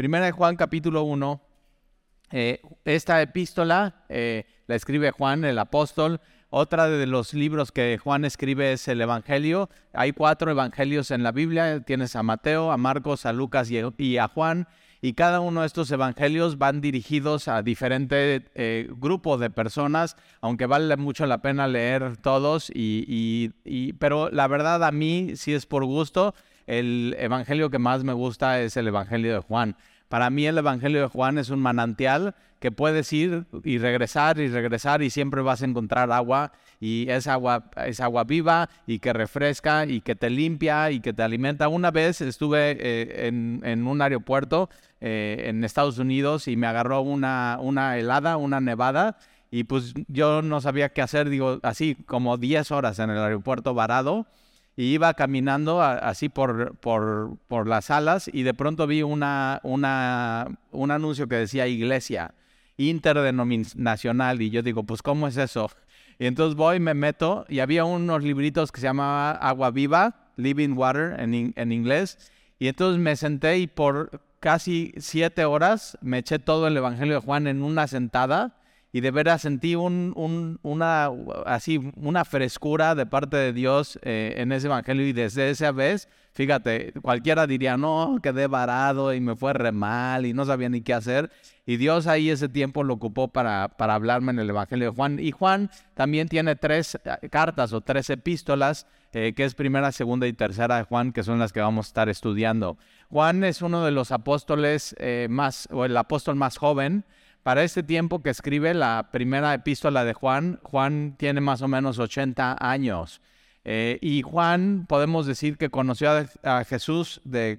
Primera de Juan capítulo 1. Eh, esta epístola eh, la escribe Juan el apóstol. Otra de los libros que Juan escribe es el Evangelio. Hay cuatro evangelios en la Biblia. Tienes a Mateo, a Marcos, a Lucas y a Juan y cada uno de estos evangelios van dirigidos a diferente eh, grupo de personas, aunque vale mucho la pena leer todos, y, pero la verdad a mí, si es por gusto, el evangelio que más me gusta es el evangelio de Juan. Para mí el Evangelio de Juan es un manantial que puedes ir y regresar y regresar y siempre vas a encontrar agua y es agua, es agua viva y que refresca y que te limpia y que te alimenta. Una vez estuve eh, en, un aeropuerto eh, en Estados Unidos y me agarró una, una helada, una nevada y pues yo no sabía qué hacer, digo, así como 10 horas en el aeropuerto varado y iba caminando así por, por, por, las alas y de pronto vi una, una, un anuncio que decía iglesia interdenominacional y yo digo, pues ¿cómo es eso? Y entonces voy, me meto y había unos libritos que se llamaba Agua Viva, Living Water en, en inglés, y entonces me senté y por casi siete horas me eché todo el Evangelio de Juan en una sentada y de veras sentí un, una, así, una frescura de parte de Dios eh, en ese evangelio y desde esa vez, fíjate, cualquiera diría, no, quedé varado y me fue re mal y no sabía ni qué hacer. Y Dios ahí ese tiempo lo ocupó para, para hablarme en el evangelio de Juan. Y Juan también tiene tres eh, cartas o tres epístolas, eh, que es primera, segunda y tercera de Juan, que son las que vamos a estar estudiando. Juan es uno de los apóstoles más, o el apóstol más joven, para este tiempo que escribe la primera epístola de Juan, Juan tiene más o menos 80 años. Eh, y Juan, podemos decir que conoció a, Jesús de,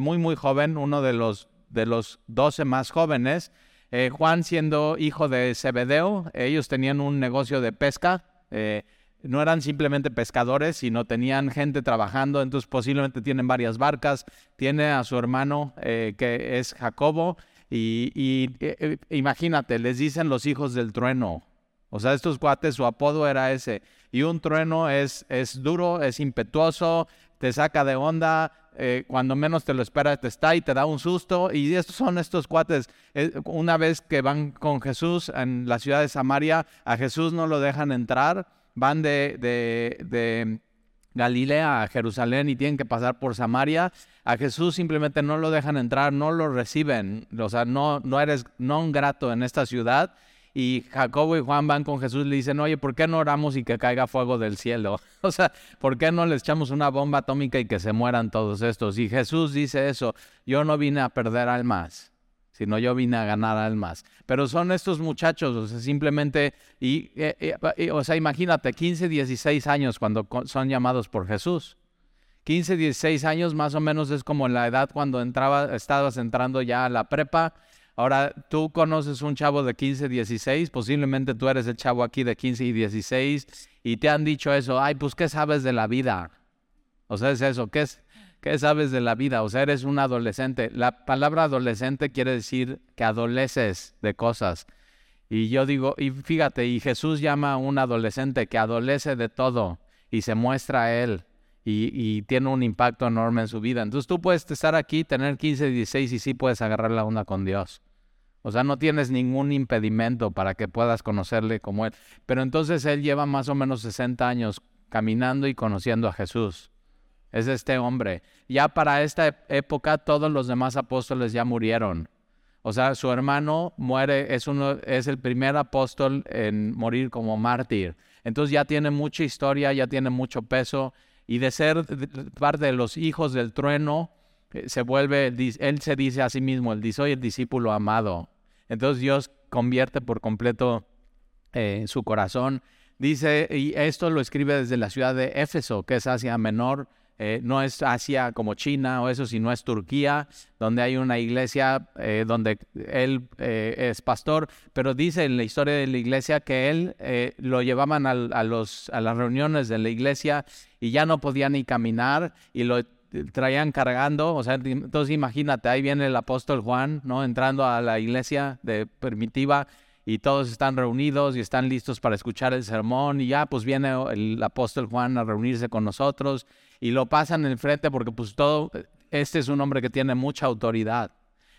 muy, muy joven, uno de los, de los 12 más jóvenes. Eh, Juan siendo hijo de Zebedeo, ellos tenían un negocio de pesca. Eh, no eran simplemente pescadores, sino tenían gente trabajando, entonces posiblemente tienen varias barcas. Tiene a su hermano que es Jacobo y, eh, imagínate, les dicen los hijos del trueno. O sea, estos cuates, su apodo era ese. Y un trueno es, es duro, es impetuoso, te saca de onda, eh, cuando menos te lo esperas te está y te da un susto. Y estos son estos cuates. una vez que van con Jesús en la ciudad de Samaria, a Jesús no lo dejan entrar, van de, de, de Galilea a Jerusalén y tienen que pasar por Samaria, a Jesús simplemente no lo dejan entrar, no lo reciben, o sea, no, no eres non grato en esta ciudad. Y Jacobo y Juan van con Jesús y le dicen, oye, ¿por qué no oramos y que caiga fuego del cielo? O sea, ¿por qué no le echamos una bomba atómica y que se mueran todos estos? Y Jesús dice eso, yo no vine a perder almas, sino yo vine a ganar almas. Pero son estos muchachos, o sea, simplemente, y, eh, eh, o sea, imagínate, 15, 16 años cuando son llamados por Jesús. 15, 16 años más o menos es como la edad cuando entraba, estabas entrando ya a la prepa. Ahora, tú conoces un chavo de 15, 16, posiblemente tú eres el chavo aquí de 15 y 16 y te han dicho eso, ay, pues, ¿qué sabes de la vida? O sea, es eso, ¿qué es? ¿Qué sabes de la vida? O sea, eres un adolescente. La palabra adolescente quiere decir que adoleces de cosas. Y yo digo, y fíjate, y Jesús llama a un adolescente que adolece de todo y se muestra a él y, tiene un impacto enorme en su vida. Entonces tú puedes estar aquí, tener 15, 16 y sí puedes agarrar la onda con Dios. O sea, no tienes ningún impedimento para que puedas conocerle como Él. Pero entonces Él lleva más o menos 60 años caminando y conociendo a Jesús es este hombre. Ya para esta época todos los demás apóstoles ya murieron. O sea, su hermano muere, es, uno, es el primer apóstol en morir como mártir. Entonces ya tiene mucha historia, ya tiene mucho peso. Y de ser parte de los hijos del trueno, eh, se vuelve, él se dice a sí mismo, él dice, soy el discípulo amado. Entonces Dios convierte por completo eh, su corazón. Dice, y esto lo escribe desde la ciudad de Éfeso, que es Asia Menor, eh, no es Asia como China o eso, sino es Turquía, donde hay una iglesia eh, donde él eh, es pastor, pero dice en la historia de la iglesia que él lo llevaban a, los, a las reuniones de la iglesia y ya no podía ni caminar y lo traían cargando, o sea, entonces imagínate, ahí viene el apóstol Juan, ¿no? Entrando a la iglesia de primitiva y todos están reunidos y están listos para escuchar el sermón y ya pues viene el apóstol Juan a reunirse con nosotros y lo pasan en frente porque pues todo, este es un hombre que tiene mucha autoridad.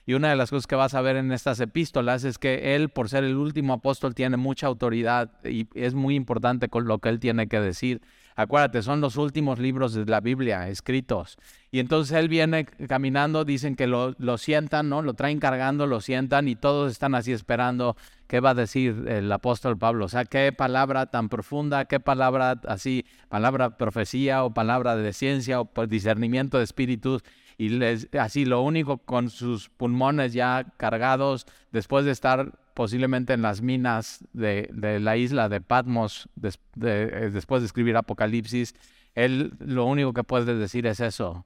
Y una de las cosas que vas a ver en estas epístolas es que él, por ser el último apóstol, tiene mucha autoridad y es muy importante con lo que él tiene que decir. Acuérdate, son los últimos libros de la Biblia escritos. Y entonces él viene caminando, dicen que lo, lo sientan, ¿no? Lo traen cargando, lo sientan y todos están así esperando qué va a decir el apóstol Pablo. O sea, qué palabra tan profunda, qué palabra así, palabra profecía o palabra de ciencia o discernimiento de espíritus y así lo único con sus pulmones ya cargados después de estar posiblemente en las minas de, la isla de Patmos eh, después de escribir Apocalipsis, él lo único que puede decir es eso.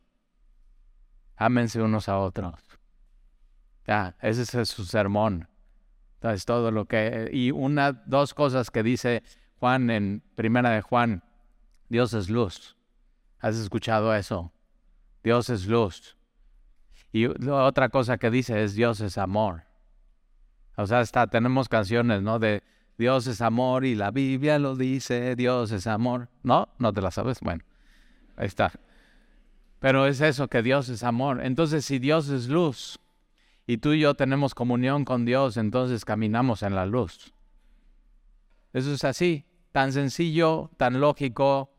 Ámense unos a otros. Ya, ese es su sermón. Entonces, todo lo que... Y una, dos cosas que dice Juan en Primera de Juan. Dios es luz. ¿Has escuchado eso? Dios es luz. Y otra cosa que dice es Dios es amor. O sea, está, tenemos canciones, ¿no? De Dios es amor y la Biblia lo dice, Dios es amor. ¿No? ¿No te la sabes? Bueno, ahí está. Pero es eso, que Dios es amor. Entonces, si Dios es luz y tú y yo tenemos comunión con Dios, entonces caminamos en la luz. Eso es así, tan sencillo, tan lógico,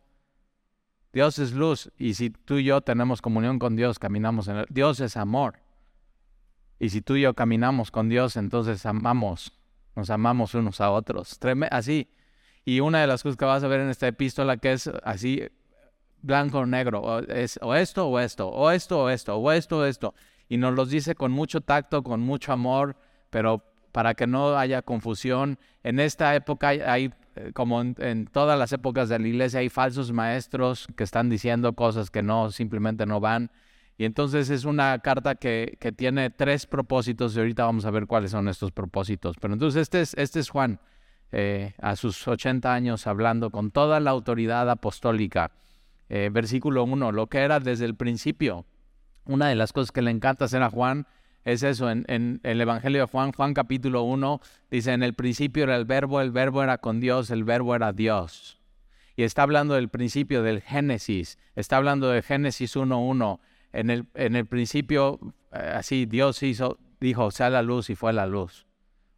Dios es luz y si tú y yo tenemos comunión con Dios, caminamos en él. Dios es amor. Y si tú y yo caminamos con Dios, entonces amamos, nos amamos unos a otros. así. Y una de las cosas que vas a ver en esta epístola que es así blanco o negro, o, es, o esto o esto, o esto o esto, o esto o esto. Y nos los dice con mucho tacto, con mucho amor, pero para que no haya confusión. En esta época hay eh, como en, todas las épocas de la iglesia, hay falsos maestros que están diciendo cosas que no, simplemente no van. Y entonces es una carta que, que, tiene tres propósitos y ahorita vamos a ver cuáles son estos propósitos. Pero entonces este es, este es Juan, eh, a sus 80 años, hablando con toda la autoridad apostólica. Eh, versículo 1, lo que era desde el principio. Una de las cosas que le encanta hacer a Juan es eso, en, el Evangelio de Juan, Juan capítulo 1, dice, en el principio era el verbo, el verbo era con Dios, el verbo era Dios. Y está hablando del principio del Génesis, está hablando de Génesis 1.1. En el, principio, eh, así, Dios hizo, dijo, sea la luz y fue la luz.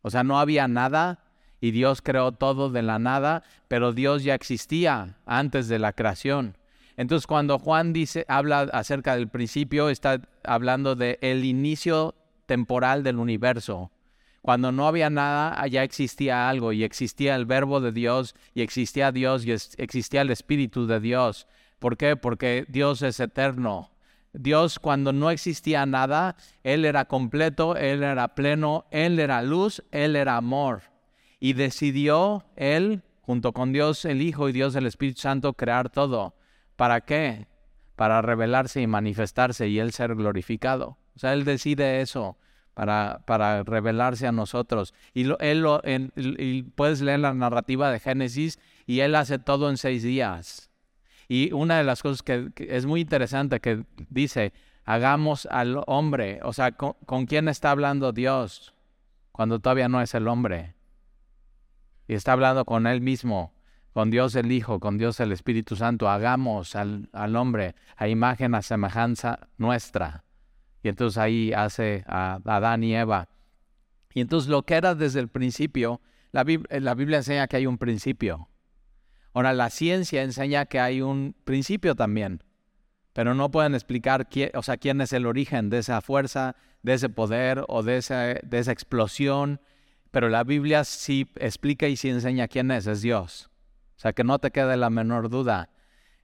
O sea, no había nada y Dios creó todo de la nada, pero Dios ya existía antes de la creación. Entonces, cuando Juan dice, habla acerca del principio, está hablando de el inicio temporal del universo. Cuando no había nada, ya existía algo y existía el verbo de Dios y existía Dios y existía el Espíritu de Dios. ¿Por qué? Porque Dios es eterno. Dios cuando no existía nada, Él era completo, Él era pleno, Él era luz, Él era amor. Y decidió Él, junto con Dios el Hijo y Dios el Espíritu Santo, crear todo. ¿Para qué? Para revelarse y manifestarse y Él ser glorificado. O sea, Él decide eso para, para revelarse a nosotros. Y, él lo, y puedes leer la narrativa de Génesis y Él hace todo en seis días. Y una de las cosas que, es muy interesante que dice, hagamos al hombre, o sea, ¿con, ¿con, quién está hablando Dios cuando todavía no es el hombre? Y está hablando con Él mismo, con Dios el Hijo, con Dios el Espíritu Santo, hagamos al, al hombre a imagen, a semejanza nuestra. Y entonces ahí hace a Adán y Eva. Y entonces lo que era desde el principio, la, la Biblia enseña que hay un principio. Ahora, la ciencia enseña que hay un principio también, pero no pueden explicar quién, o sea, quién es el origen de esa fuerza, de ese poder o de esa, de esa explosión. Pero la Biblia sí explica y sí enseña quién es, es Dios. O sea, que no te quede la menor duda.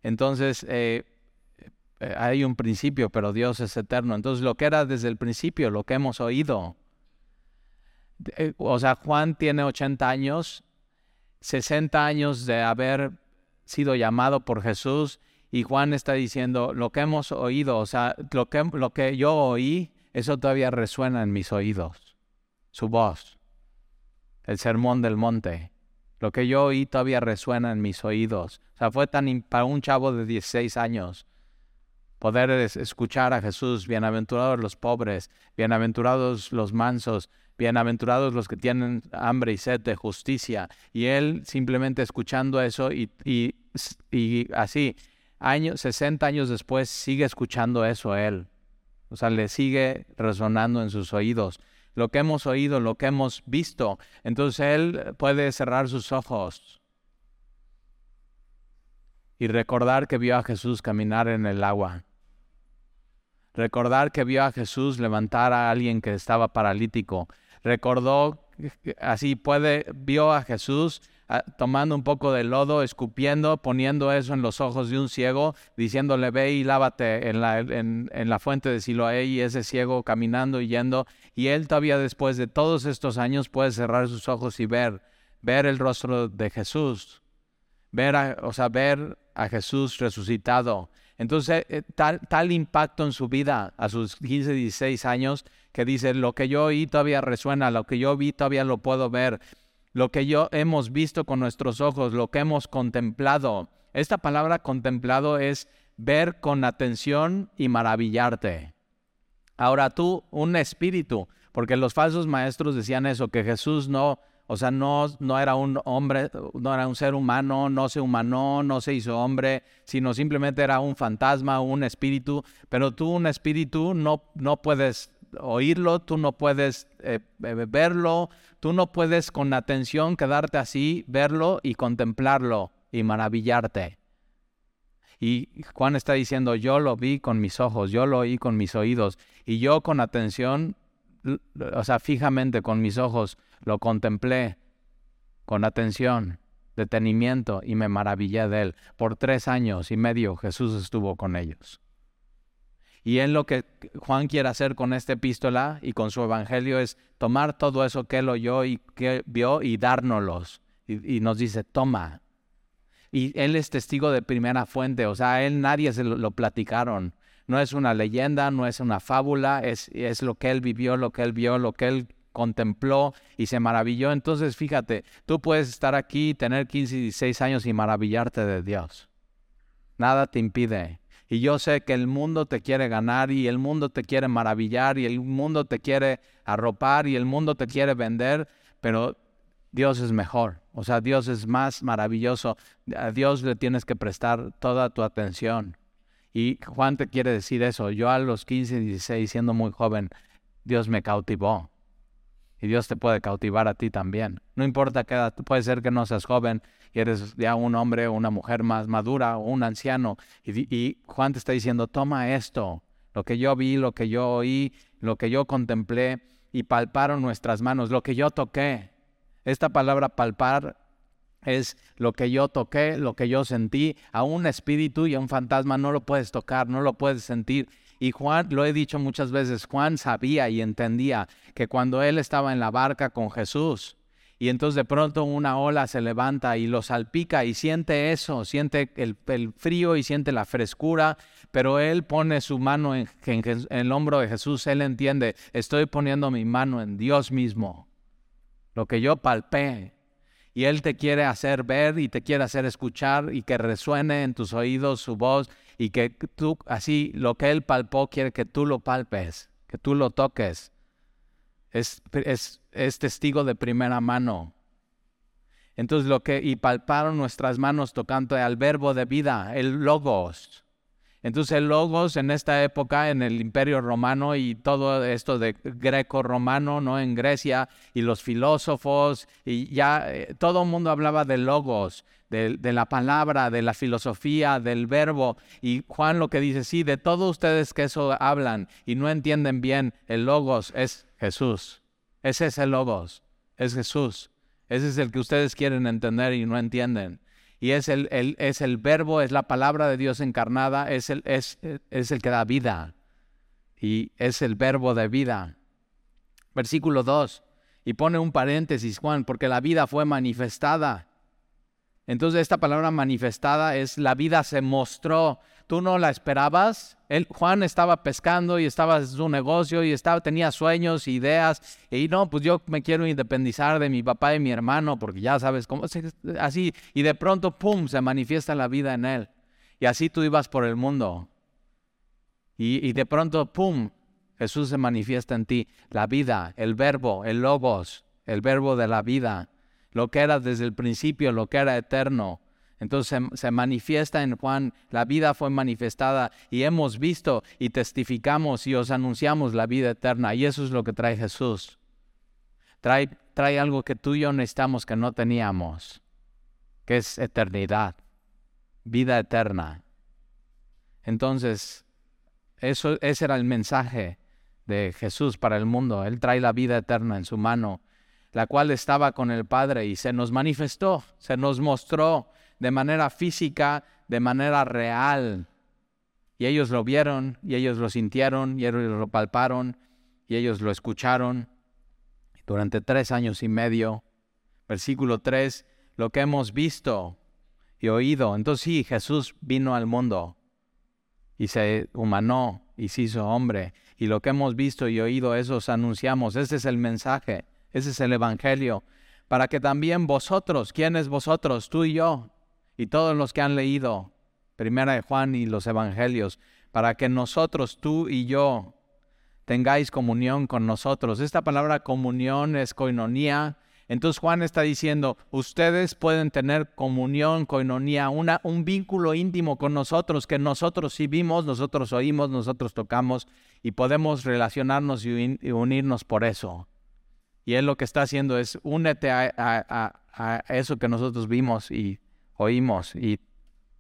Entonces, eh, eh, hay un principio, pero Dios es eterno. Entonces, lo que era desde el principio, lo que hemos oído. Eh, o sea, Juan tiene 80 años, 60 años de haber sido llamado por Jesús y Juan está diciendo, lo que hemos oído, o sea, lo que, lo que yo oí, eso todavía resuena en mis oídos, su voz, el sermón del monte. Lo que yo oí todavía resuena en mis oídos. O sea, fue tan para un chavo de 16 años poder escuchar a Jesús, bienaventurados los pobres, bienaventurados los mansos, bienaventurados los que tienen hambre y sed de justicia. Y él simplemente escuchando eso y, y, así, años, 60 años después, sigue escuchando eso él. O sea, le sigue resonando en sus oídos. Lo que hemos oído, lo que hemos visto. Entonces él puede cerrar sus ojos y recordar que vio a Jesús caminar en el agua. Recordar que vio a Jesús levantar a alguien que estaba paralítico. Recordó, así puede, vio a Jesús ah, tomando un poco de lodo, escupiendo, poniendo eso en los ojos de un ciego, diciéndole, ve y lávate en la, en, la fuente de Siloé, y ese ciego caminando y yendo. Y él todavía después de todos estos años puede cerrar sus ojos y ver, ver el rostro de Jesús, ver a, o sea, ver a Jesús resucitado. Entonces, eh, tal, tal impacto en su vida a sus 15, 16 años, que dice, lo que yo oí todavía resuena, lo que yo vi todavía lo puedo ver, lo que yo hemos visto con nuestros ojos, lo que hemos contemplado. Esta palabra contemplado es ver con atención y maravillarte. Ahora tú, un espíritu, porque los falsos maestros decían eso, que Jesús no, o sea, no, no era un hombre, no era un ser humano, no se humanó, no se hizo hombre, sino simplemente era un fantasma, un espíritu. Pero tú, un espíritu, no, no puedes oírlo, tú no puedes eh, verlo, tú no puedes con atención quedarte así, verlo y contemplarlo y maravillarte. Y Juan está diciendo, yo lo vi con mis ojos, yo lo oí con mis oídos, y yo con atención o sea, fijamente con mis ojos, lo contemplé con atención, detenimiento y me maravillé de él. Por tres años y medio Jesús estuvo con ellos. Y en lo que Juan quiere hacer con esta epístola y con su evangelio es tomar todo eso que él oyó y que vio y dárnoslos. Y, nos dice, toma. Y él es testigo de primera fuente, o sea, a él nadie se lo platicaron no es una leyenda, no es una fábula, es, es lo que él vivió, lo que él vio, lo que él contempló y se maravilló. Entonces, fíjate, tú puedes estar aquí, tener 15 y 16 años y maravillarte de Dios. Nada te impide. Y yo sé que el mundo te quiere ganar y el mundo te quiere maravillar y el mundo te quiere arropar y el mundo te quiere vender, pero Dios es mejor. O sea, Dios es más maravilloso. A Dios le tienes que prestar toda tu atención. Y Juan te quiere decir eso. Yo a los 15, 16, siendo muy joven, Dios me cautivó. Y Dios te puede cautivar a ti también. No importa qué edad, puede ser que no seas joven y eres ya un hombre o una mujer más madura o un anciano. Y, y Juan te está diciendo, toma esto, lo que yo vi, lo que yo oí, lo que yo contemplé y palparon nuestras manos, lo que yo toqué. Esta palabra palpar es lo que yo toqué, lo que yo sentí. A un espíritu y a un fantasma no lo puedes tocar, no lo puedes sentir. Y Juan, lo he dicho muchas veces, Juan sabía y entendía que cuando él estaba en la barca con Jesús, y entonces de pronto una ola se levanta y lo salpica y siente eso, siente el, frío y siente la frescura, pero él pone su mano en, en el hombro de Jesús, él entiende, estoy poniendo mi mano en Dios mismo. Lo que yo palpé, y Él te quiere hacer ver y te quiere hacer escuchar y que resuene en tus oídos su voz y que tú, así, lo que Él palpó, quiere que tú lo palpes, que tú lo toques. Es, es, es testigo de primera mano. Entonces lo que, y palparon nuestras manos tocando al verbo de vida, el logos. Entonces el logos en esta época, en el imperio romano y todo esto de greco-romano, ¿no? En Grecia y los filósofos y ya eh, todo el mundo hablaba de logos, de, la palabra, de la filosofía, del verbo. Y Juan lo que dice, sí, de todos ustedes que eso hablan y no entienden bien, el logos es Jesús. Ese es el logos, es Jesús. Ese es el que ustedes quieren entender y no entienden y es el, es el verbo, es la palabra de Dios encarnada, es el, es, es el que da vida y es el verbo de vida. Versículo 2, y pone un paréntesis Juan, porque la vida fue manifestada. Entonces esta palabra manifestada es la vida se mostró tú no la esperabas. Juan estaba pescando y estaba en su negocio y estaba, tenía sueños, ideas, y no, pues yo me quiero independizar de mi papá y mi hermano, porque ya sabes cómo, así, y de pronto, ¡pum!, se manifiesta la vida en él. Y así tú ibas por el mundo. Y, y de pronto, ¡pum!, Jesús se manifiesta en ti. La vida, el verbo, el logos, el verbo de la vida, lo que era desde el principio, lo que era eterno, Entonces se, manifiesta en Juan, la vida fue manifestada y hemos visto y testificamos y os anunciamos la vida eterna. Y eso es lo que trae Jesús. Trae, trae algo que tú y yo necesitamos que no teníamos, que es eternidad, vida eterna. Entonces, eso, ese era el mensaje de Jesús para el mundo. Él trae la vida eterna en su mano, la cual estaba con el Padre y se nos manifestó, se nos mostró de manera física, de manera real. Y ellos lo vieron, y ellos lo sintieron, y ellos lo palparon, y ellos lo escucharon durante tres años y medio. Versículo 3, lo que hemos visto y oído. Entonces sí, Jesús vino al mundo y se humanó y se hizo hombre. Y lo que hemos visto y oído, eso os anunciamos. Ese es el mensaje, ese es el Evangelio. Para que también vosotros, ¿quiénes vosotros? Tú y yo, y todos los que han leído Primera de Juan y los Evangelios, para que nosotros, tú y yo, tengáis comunión con nosotros. Esta palabra comunión es coinonía. Entonces Juan está diciendo, ustedes pueden tener comunión, coinonía, una, un vínculo íntimo con nosotros, que nosotros sí vimos, nosotros oímos, nosotros tocamos y podemos relacionarnos y, unirnos por eso. Y él lo que está haciendo es únete a eso que nosotros vimos y oímos y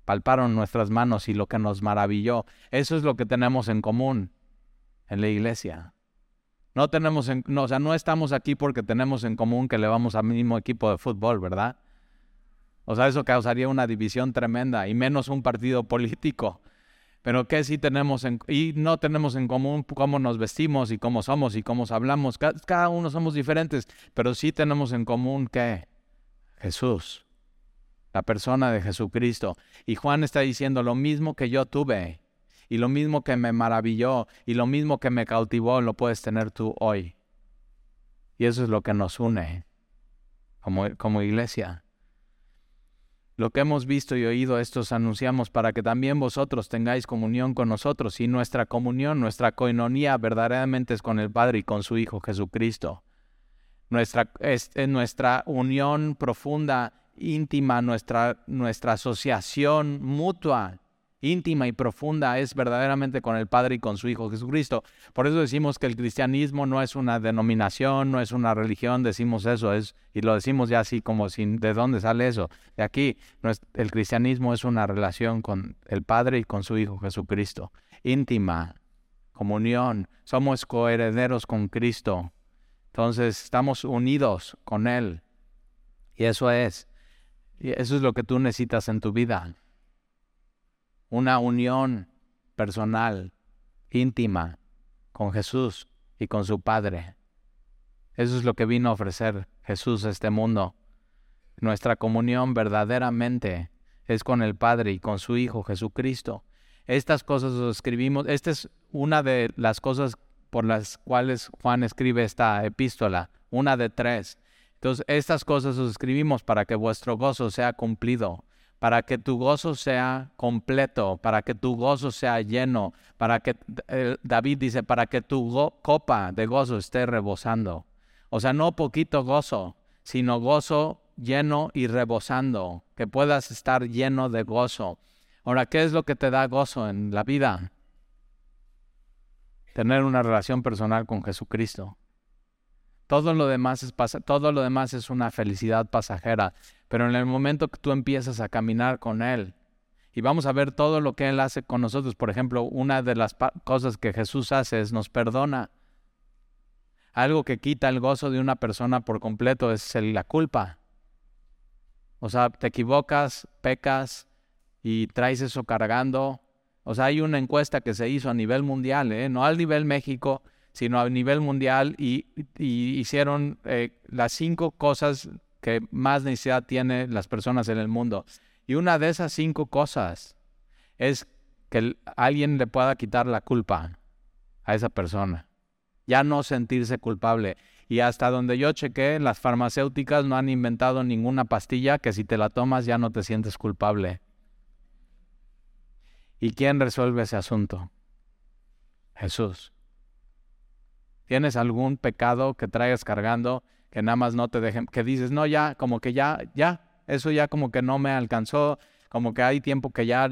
palparon nuestras manos y lo que nos maravilló. Eso es lo que tenemos en común en la iglesia. No tenemos, en, no, o sea, no estamos aquí porque tenemos en común que le vamos al mismo equipo de fútbol, ¿verdad? O sea, eso causaría una división tremenda y menos un partido político. Pero ¿qué sí tenemos en, y no tenemos en común cómo nos vestimos y cómo somos y cómo hablamos? Cada, cada uno somos diferentes, pero sí tenemos en común que Jesús la persona de Jesucristo. Y Juan está diciendo lo mismo que yo tuve y lo mismo que me maravilló y lo mismo que me cautivó lo puedes tener tú hoy. Y eso es lo que nos une como, como iglesia. Lo que hemos visto y oído, estos anunciamos para que también vosotros tengáis comunión con nosotros y nuestra comunión, nuestra coinonía verdaderamente es con el Padre y con su Hijo Jesucristo. Nuestra, es, nuestra unión profunda íntima, nuestra, nuestra asociación mutua, íntima y profunda es verdaderamente con el Padre y con su Hijo Jesucristo. Por eso decimos que el cristianismo no es una denominación, no es una religión, decimos eso, es, y lo decimos ya así como sin, ¿de dónde sale eso? De aquí, el cristianismo es una relación con el Padre y con su Hijo Jesucristo, íntima, comunión, somos coherederos con Cristo, entonces estamos unidos con Él, y eso es y eso es lo que tú necesitas en tu vida. Una unión personal, íntima, con Jesús y con su Padre. Eso es lo que vino a ofrecer Jesús a este mundo. Nuestra comunión verdaderamente es con el Padre y con su Hijo Jesucristo. Estas cosas os escribimos, esta es una de las cosas por las cuales Juan escribe esta epístola, una de tres. Entonces, estas cosas os escribimos para que vuestro gozo sea cumplido, para que tu gozo sea completo, para que tu gozo sea lleno, para que, eh, David dice, para que tu copa de gozo esté rebosando. O sea, no poquito gozo, sino gozo lleno y rebosando, que puedas estar lleno de gozo. Ahora, ¿qué es lo que te da gozo en la vida? Tener una relación personal con Jesucristo. Todo lo demás es todo lo demás es una felicidad pasajera, pero en el momento que tú empiezas a caminar con él y vamos a ver todo lo que él hace con nosotros, por ejemplo, una de las cosas que Jesús hace es nos perdona. Algo que quita el gozo de una persona por completo es la culpa. O sea, te equivocas, pecas y traes eso cargando. O sea, hay una encuesta que se hizo a nivel mundial, ¿eh? no al nivel México, sino a nivel mundial y, hicieron eh, las cinco cosas que más necesidad tienen las personas en el mundo. Y una de esas cinco cosas es que alguien le pueda quitar la culpa a esa persona. Ya no sentirse culpable. Y hasta donde yo chequé, las farmacéuticas no han inventado ninguna pastilla que si te la tomas ya no te sientes culpable. ¿Y quién resuelve ese asunto? Jesús. ¿Tienes algún pecado que traigas cargando que nada más no te dejen, que dices, no, ya, como que ya, ya, eso ya como que no me alcanzó, como que hay tiempo que ya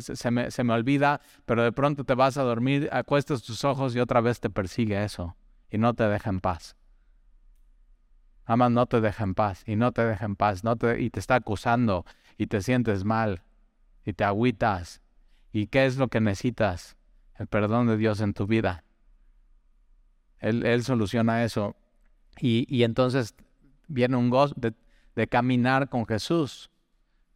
se, me, se me olvida, pero de pronto te vas a dormir, acuestas tus ojos y otra vez te persigue eso y no te deja en paz. Amas no te deja en paz y no te deja en paz no te, y te está acusando y te sientes mal y te agüitas. ¿Y qué es lo que necesitas? El perdón de Dios en tu vida. Él, soluciona eso. Y, entonces viene un gozo de, de caminar con Jesús.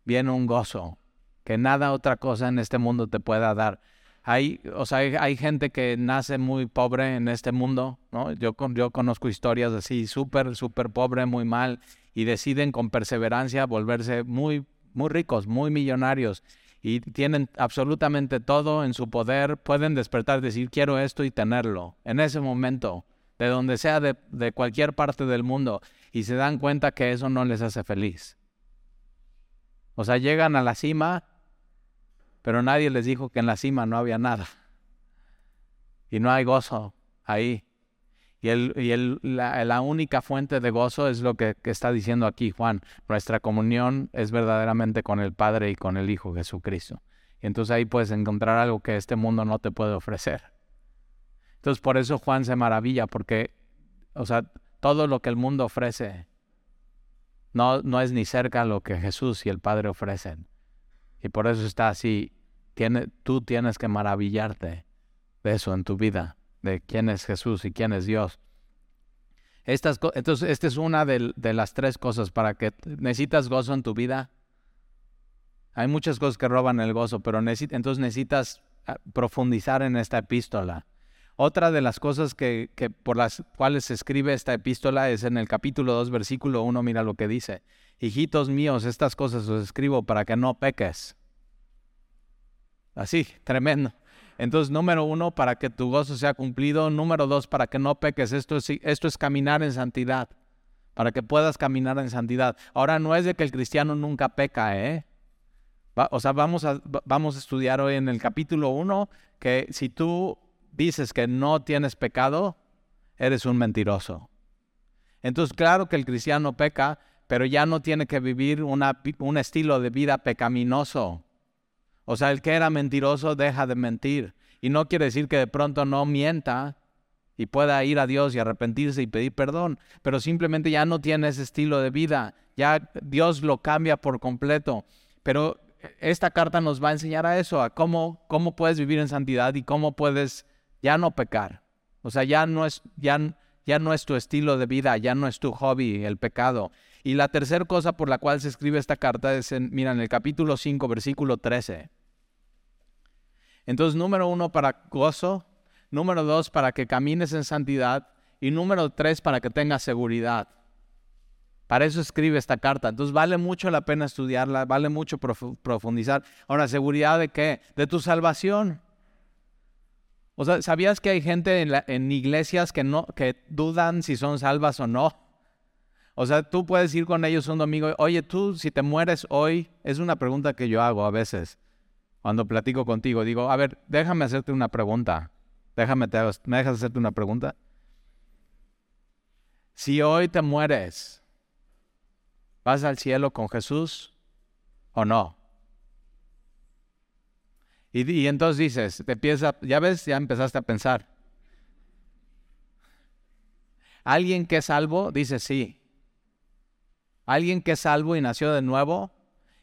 Viene un gozo que nada otra cosa en este mundo te pueda dar. Hay, o sea, hay, gente que nace muy pobre en este mundo, ¿no? Yo, yo conozco historias así, súper, súper pobre, muy mal, y deciden con perseverancia volverse muy, muy ricos, muy millonarios, y tienen absolutamente todo en su poder, pueden despertar, decir, quiero esto y tenerlo, en ese momento, de donde sea, de, cualquier parte del mundo, y se dan cuenta que eso no les hace feliz. O sea, llegan a la cima pero nadie les dijo que en la cima no había nada. Y no hay gozo ahí. Y, el, y el, la, única fuente de gozo es lo que, está diciendo aquí Juan. Nuestra comunión es verdaderamente con el Padre y con el Hijo Jesucristo. Y entonces ahí puedes encontrar algo que este mundo no te puede ofrecer. Entonces por eso Juan se maravilla, porque, o sea, todo lo que el mundo ofrece no, no es ni cerca lo que Jesús y el Padre ofrecen. Y por eso está así. Tiene, tú tienes que maravillarte de eso en tu vida, de quién es Jesús y quién es Dios. Estas, entonces, esta es una de, las tres cosas para que necesitas gozo en tu vida. Hay muchas cosas que roban el gozo, pero entonces necesitas ah, profundizar en esta epístola. Otra de las cosas que, que, por las cuales se escribe esta epístola es en el capítulo 2, versículo 1, mira lo que dice hijitos míos, estas cosas os escribo para que no peques. Así, tremendo. Entonces, número uno, para que tu gozo sea cumplido. Número dos, para que no peques. Esto es, esto es caminar en santidad. Para que puedas caminar en santidad. Ahora, no es de que el cristiano nunca peca, ¿eh? o sea, vamos a, vamos a estudiar hoy en el capítulo uno que si tú dices que no tienes pecado, eres un mentiroso. Entonces, claro que el cristiano peca, pero ya no tiene que vivir un estilo de vida pecaminoso. O sea, el que era mentiroso deja de mentir. Y no quiere decir que de pronto no mienta y pueda ir a Dios y arrepentirse y pedir perdón, pero simplemente ya no tiene ese estilo de vida. Ya Dios lo cambia por completo. Pero esta carta nos va a enseñar a eso, a cómo, cómo puedes vivir en santidad y cómo puedes ya no pecar. O sea, ya no es, ya, ya no es tu estilo de vida, ya no es tu hobby el pecado. Y la tercera cosa por la cual se escribe esta carta es, en, mira, en el capítulo 5, versículo 13. Entonces, número uno, para gozo. Número dos, para que camines en santidad. Y número tres, para que tengas seguridad. Para eso escribe esta carta. Entonces vale mucho la pena estudiarla, vale mucho profundizar. Ahora, ¿seguridad de qué? De tu salvación. O sea, ¿sabías que hay gente en, en iglesias que, no, que dudan si son salvas o no? O sea, tú puedes ir con ellos un domingo, oye, tú si te mueres hoy, es una pregunta que yo hago a veces cuando platico contigo. Digo, a ver, déjame hacerte una pregunta. Déjame, te, ¿me dejas hacerte una pregunta? Si hoy te mueres, ¿vas al cielo con Jesús o no? Y, y entonces dices, te empieza, ya ves, ya empezaste a pensar. Alguien que es salvo dice sí. Alguien que es salvo y nació de nuevo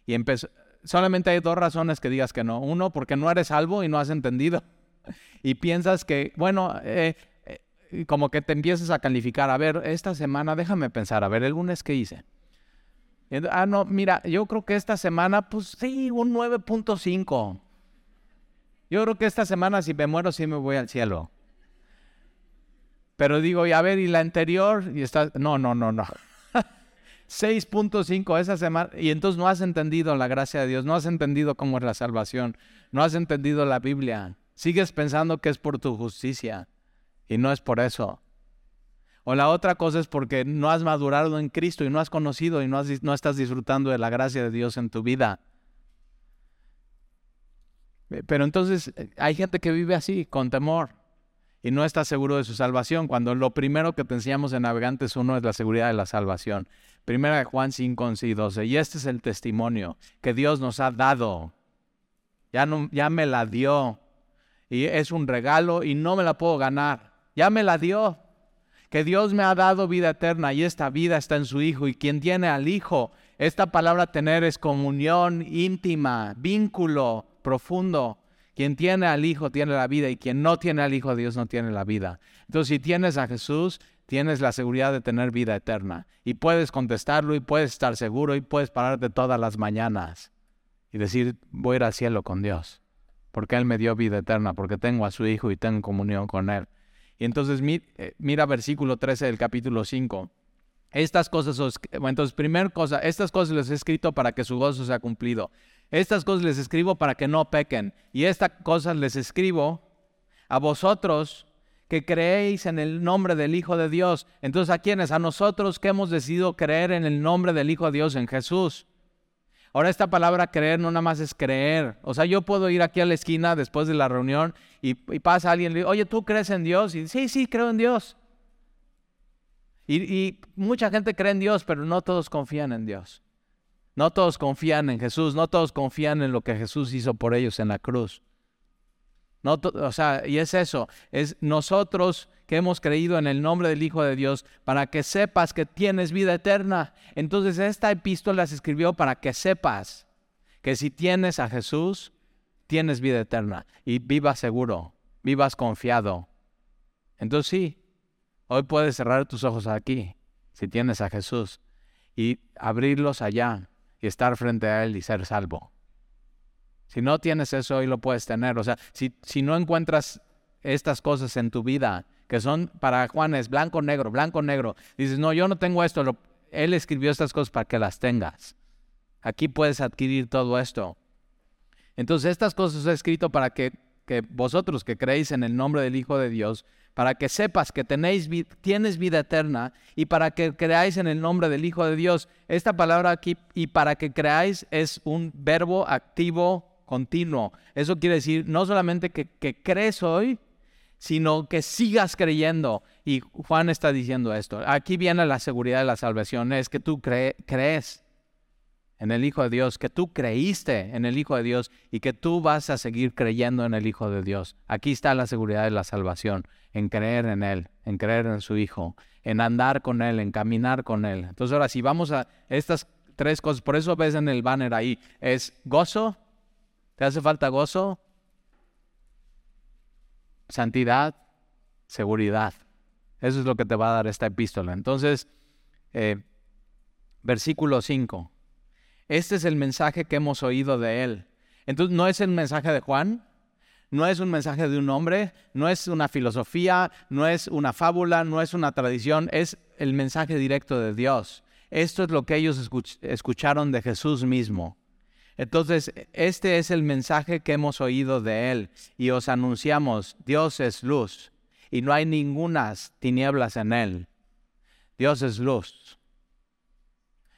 y empezó... Solamente hay dos razones que digas que no. Uno, porque no eres salvo y no has entendido. Y piensas que, bueno, eh, eh, como que te empiezas a calificar. A ver, esta semana, déjame pensar, a ver, el lunes qué hice. Ah, no, mira, yo creo que esta semana, pues sí, un 9.5. Yo creo que esta semana, si me muero, sí me voy al cielo. Pero digo, y a ver, ¿y la anterior? Y está, no, no, no, no. 6.5 esa semana y entonces no has entendido la gracia de Dios, no has entendido cómo es la salvación, no has entendido la Biblia. Sigues pensando que es por tu justicia y no es por eso. O la otra cosa es porque no has madurado en Cristo y no has conocido y no, no estás disfrutando de la gracia de Dios en tu vida. Pero entonces eh, hay gente que vive así, con temor y no está seguro de su salvación, cuando lo primero que te enseñamos en Navegantes 1 es la seguridad de la salvación. Primera de Juan 5, 11 y 12. Y este es el testimonio que Dios nos ha dado. Ya, no, ya me la dio. Y es un regalo y no me la puedo ganar. Ya me la dio. Que Dios me ha dado vida eterna y esta vida está en su Hijo. Y quien tiene al Hijo, esta palabra tener es comunión íntima, vínculo profundo. Quien tiene al Hijo tiene la vida y quien no tiene al Hijo Dios no tiene la vida. Entonces, si tienes a Jesús, tienes la seguridad de tener vida eterna. Y puedes contestarlo y puedes estar seguro y puedes pararte todas las mañanas y decir, voy a ir al cielo con Dios. Porque Él me dio vida eterna, porque tengo a su Hijo y tengo comunión con Él. Y entonces eh, mira versículo 13 del capítulo 5. Estas cosas, entonces, primera cosa, estas cosas les he escrito para que su gozo sea cumplido. Estas cosas les escribo para que no pequen. Y estas cosas les escribo a vosotros que creéis en el nombre del Hijo de Dios. Entonces, ¿a quiénes? A nosotros que hemos decidido creer en el nombre del Hijo de Dios, en Jesús. Ahora esta palabra creer no nada más es creer. O sea, yo puedo ir aquí a la esquina después de la reunión y, pasa alguien y le digo, oye, ¿tú crees en Dios? Y sí, sí, creo en Dios. y mucha gente cree en Dios, pero no todos confían en Dios. No todos confían en Jesús, no todos confían en lo que Jesús hizo por ellos en la cruz. O sea, y es eso, es nosotros que hemos creído en el nombre del Hijo de Dios para que sepas que tienes vida eterna. Entonces esta epístola se escribió para que sepas que si tienes a Jesús, tienes vida eterna y vivas seguro, vivas confiado. Entonces sí, hoy puedes cerrar tus ojos aquí, si tienes a Jesús, y abrirlos allá y estar frente a Él y ser salvo. Si no tienes eso, hoy lo puedes tener. O sea, si, si no encuentras estas cosas en tu vida, que son para Juan es blanco, negro, blanco, negro, dices, no, yo no tengo esto, Él escribió estas cosas para que las tengas. Aquí puedes adquirir todo esto. Entonces, estas cosas he escrito para que, que vosotros que creéis en el nombre del Hijo de Dios, para que sepas que tenéis, tienes vida eterna y para que creáis en el nombre del Hijo de Dios. Esta palabra aquí, y para que creáis, es un verbo activo continuo. Eso quiere decir no solamente que, crees hoy, sino que sigas creyendo. Y Juan está diciendo esto. Aquí viene la seguridad de la salvación, es que tú crees en el Hijo de Dios, que tú creíste en el Hijo de Dios y que tú vas a seguir creyendo en el Hijo de Dios. Aquí está la seguridad de la salvación, en creer en Él, en creer en su Hijo, en andar con Él, en caminar con Él. Entonces ahora si vamos a estas tres cosas, por eso ves en el banner ahí, es gozo, ¿Te hace falta gozo? Santidad, seguridad. Eso es lo que te va a dar esta epístola. Entonces, eh, versículo 5. Este es el mensaje que hemos oído de él. Entonces, no es el mensaje de Juan, no es un mensaje de un hombre, no es una filosofía, no es una fábula, no es una tradición, es el mensaje directo de Dios. Esto es lo que ellos escucharon de Jesús mismo. Entonces, este es el mensaje que hemos oído de Él y os anunciamos, Dios es luz y no hay ningunas tinieblas en Él. Dios es luz.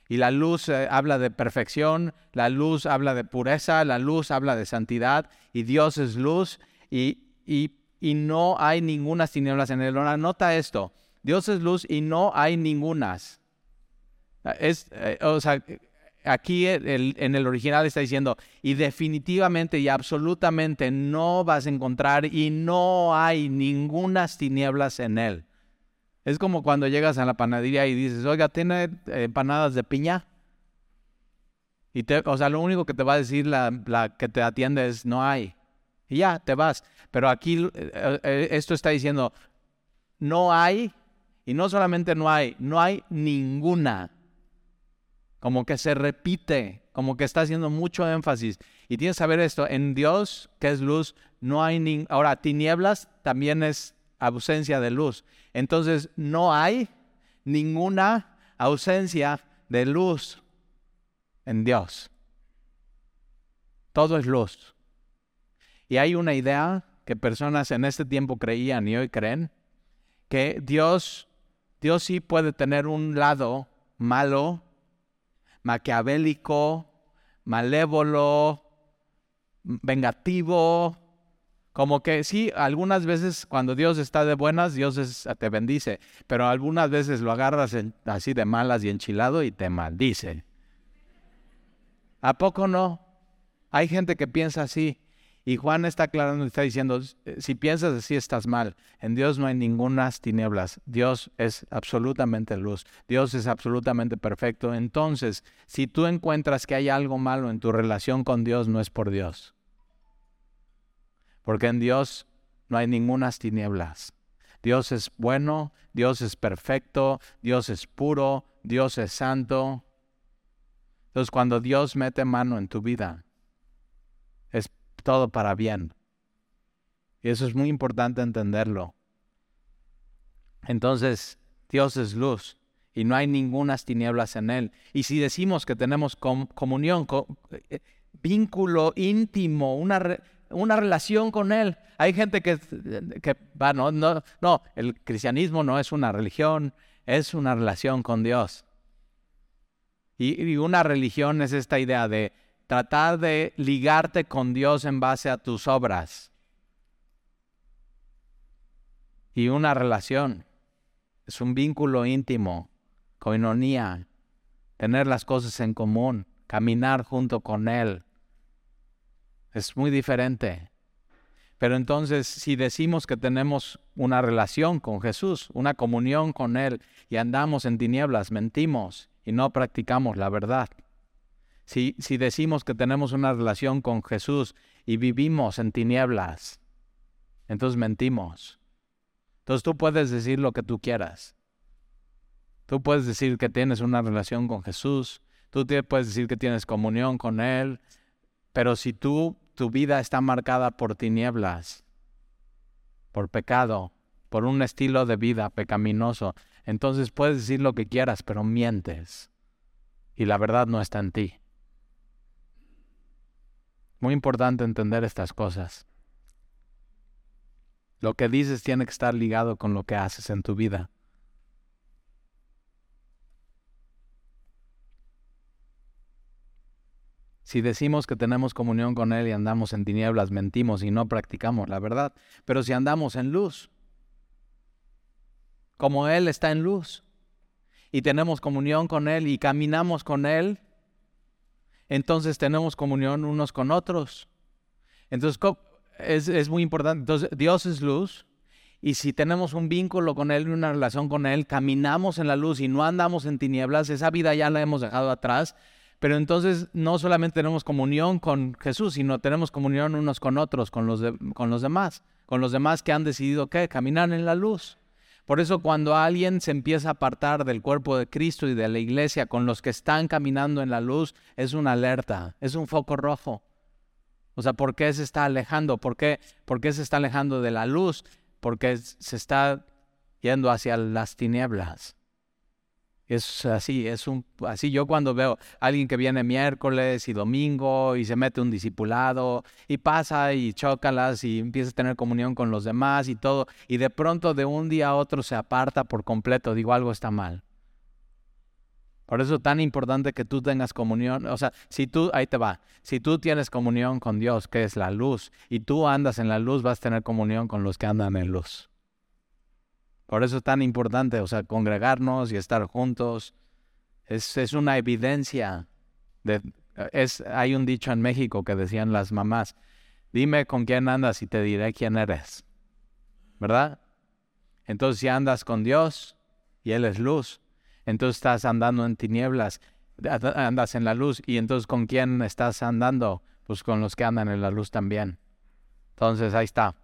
Y la luz eh, habla de perfección, la luz habla de pureza, la luz habla de santidad y Dios es luz y, y, no hay ningunas tinieblas en Él. Ahora, nota esto, Dios es luz y no hay ningunas. Es, eh, o sea, aquí en el original está diciendo, y definitivamente y absolutamente no vas a encontrar y no hay ningunas tinieblas en él. Es como cuando llegas a la panadería y dices, oiga, ¿tiene empanadas de piña? Y te, o sea, lo único que te va a decir la, la que te atiende es, no hay. Y ya, te vas. Pero aquí eh, eh, esto está diciendo, no hay, y no solamente no hay, no hay ninguna como que se repite, como que está haciendo mucho énfasis. Y tienes que saber esto, en Dios, que es luz, no hay ni... Ahora, tinieblas también es ausencia de luz. Entonces, no hay ninguna ausencia de luz en Dios. Todo es luz. Y hay una idea que personas en este tiempo creían y hoy creen, que Dios, Dios sí puede tener un lado malo maquiavélico, malévolo, vengativo, Como que sí, algunas veces cuando Dios está de buenas, Dios te bendice, pero algunas veces lo agarras así de malas y enchilado y te maldice. ¿A poco no? Hay gente que piensa así. Y Juan está aclarando, está diciendo, si piensas así estás mal. En Dios no hay ninguna tinieblas. Dios es absolutamente luz. Dios es absolutamente perfecto. Entonces, si tú encuentras que hay algo malo en tu relación con Dios, no es por Dios. Porque en Dios no hay ninguna tinieblas. Dios es bueno, Dios es perfecto, Dios es puro, Dios es santo. Entonces, cuando Dios mete mano en tu vida, todo para bien. Y eso es muy importante entenderlo. Entonces, Dios es luz y no hay ninguna tinieblas en Él. Y si decimos que tenemos comunión, eh, vínculo íntimo, una, una relación con Él, hay gente que, que no, no, no, el cristianismo no es una religión, es una relación con Dios. y una religión es esta idea de tratar de ligarte con Dios en base a tus obras. Y una relación es un vínculo íntimo, coinonía, tener las cosas en común, caminar junto con Él. Es muy diferente. Pero entonces, si decimos que tenemos una relación con Jesús, una comunión con Él, y andamos en tinieblas, mentimos y no practicamos la verdad. Si, decimos que tenemos una relación con Jesús y vivimos en tinieblas, entonces mentimos. Entonces tú puedes decir lo que tú quieras. Tú puedes decir que tienes una relación con Jesús, tú puedes decir que tienes comunión con Él, pero si tú, tu vida está marcada por tinieblas, por pecado, por un estilo de vida pecaminoso, entonces puedes decir lo que quieras, pero mientes. Y la verdad no está en ti. Muy importante entender estas cosas. Lo que dices tiene que estar ligado con lo que haces en tu vida. Si decimos que tenemos comunión con Él y andamos en tinieblas, mentimos y no practicamos la verdad. Pero si andamos en luz, como Él está en luz, y tenemos comunión con Él y caminamos con Él, entonces tenemos comunión unos con otros. Entonces es, muy importante. Entonces Dios es luz y si tenemos un vínculo con Él y una relación con Él, caminamos en la luz y no andamos en tinieblas, esa vida ya la hemos dejado atrás. Pero entonces no solamente tenemos comunión con Jesús, sino tenemos comunión unos con otros, con los, con los demás, con los demás que han decidido ¿qué? caminar en la luz. Por eso cuando alguien se empieza a apartar del cuerpo de Cristo y de la iglesia con los que están caminando en la luz, es una alerta, es un foco rojo. O sea, ¿por qué se está alejando? ¿Por qué, ¿Por qué se está alejando de la luz? Porque se está yendo hacia las tinieblas. Es así, es un así yo cuando veo alguien que viene miércoles y domingo y se mete un discipulado y pasa y chócalas y empieza a tener comunión con los demás y todo y de pronto de un día a otro se aparta por completo, digo algo está mal. Por eso es tan importante que tú tengas comunión, o sea, si tú ahí te va, si tú tienes comunión con Dios, que es la luz, y tú andas en la luz, vas a tener comunión con los que andan en luz. Por eso es tan importante, o sea, congregarnos y estar juntos. Es, es una evidencia. De, es, hay un dicho en México que decían las mamás, dime con quién andas y te diré quién eres. ¿Verdad? Entonces si andas con Dios y Él es luz, entonces estás andando en tinieblas, andas en la luz y entonces con quién estás andando? Pues con los que andan en la luz también. Entonces ahí está.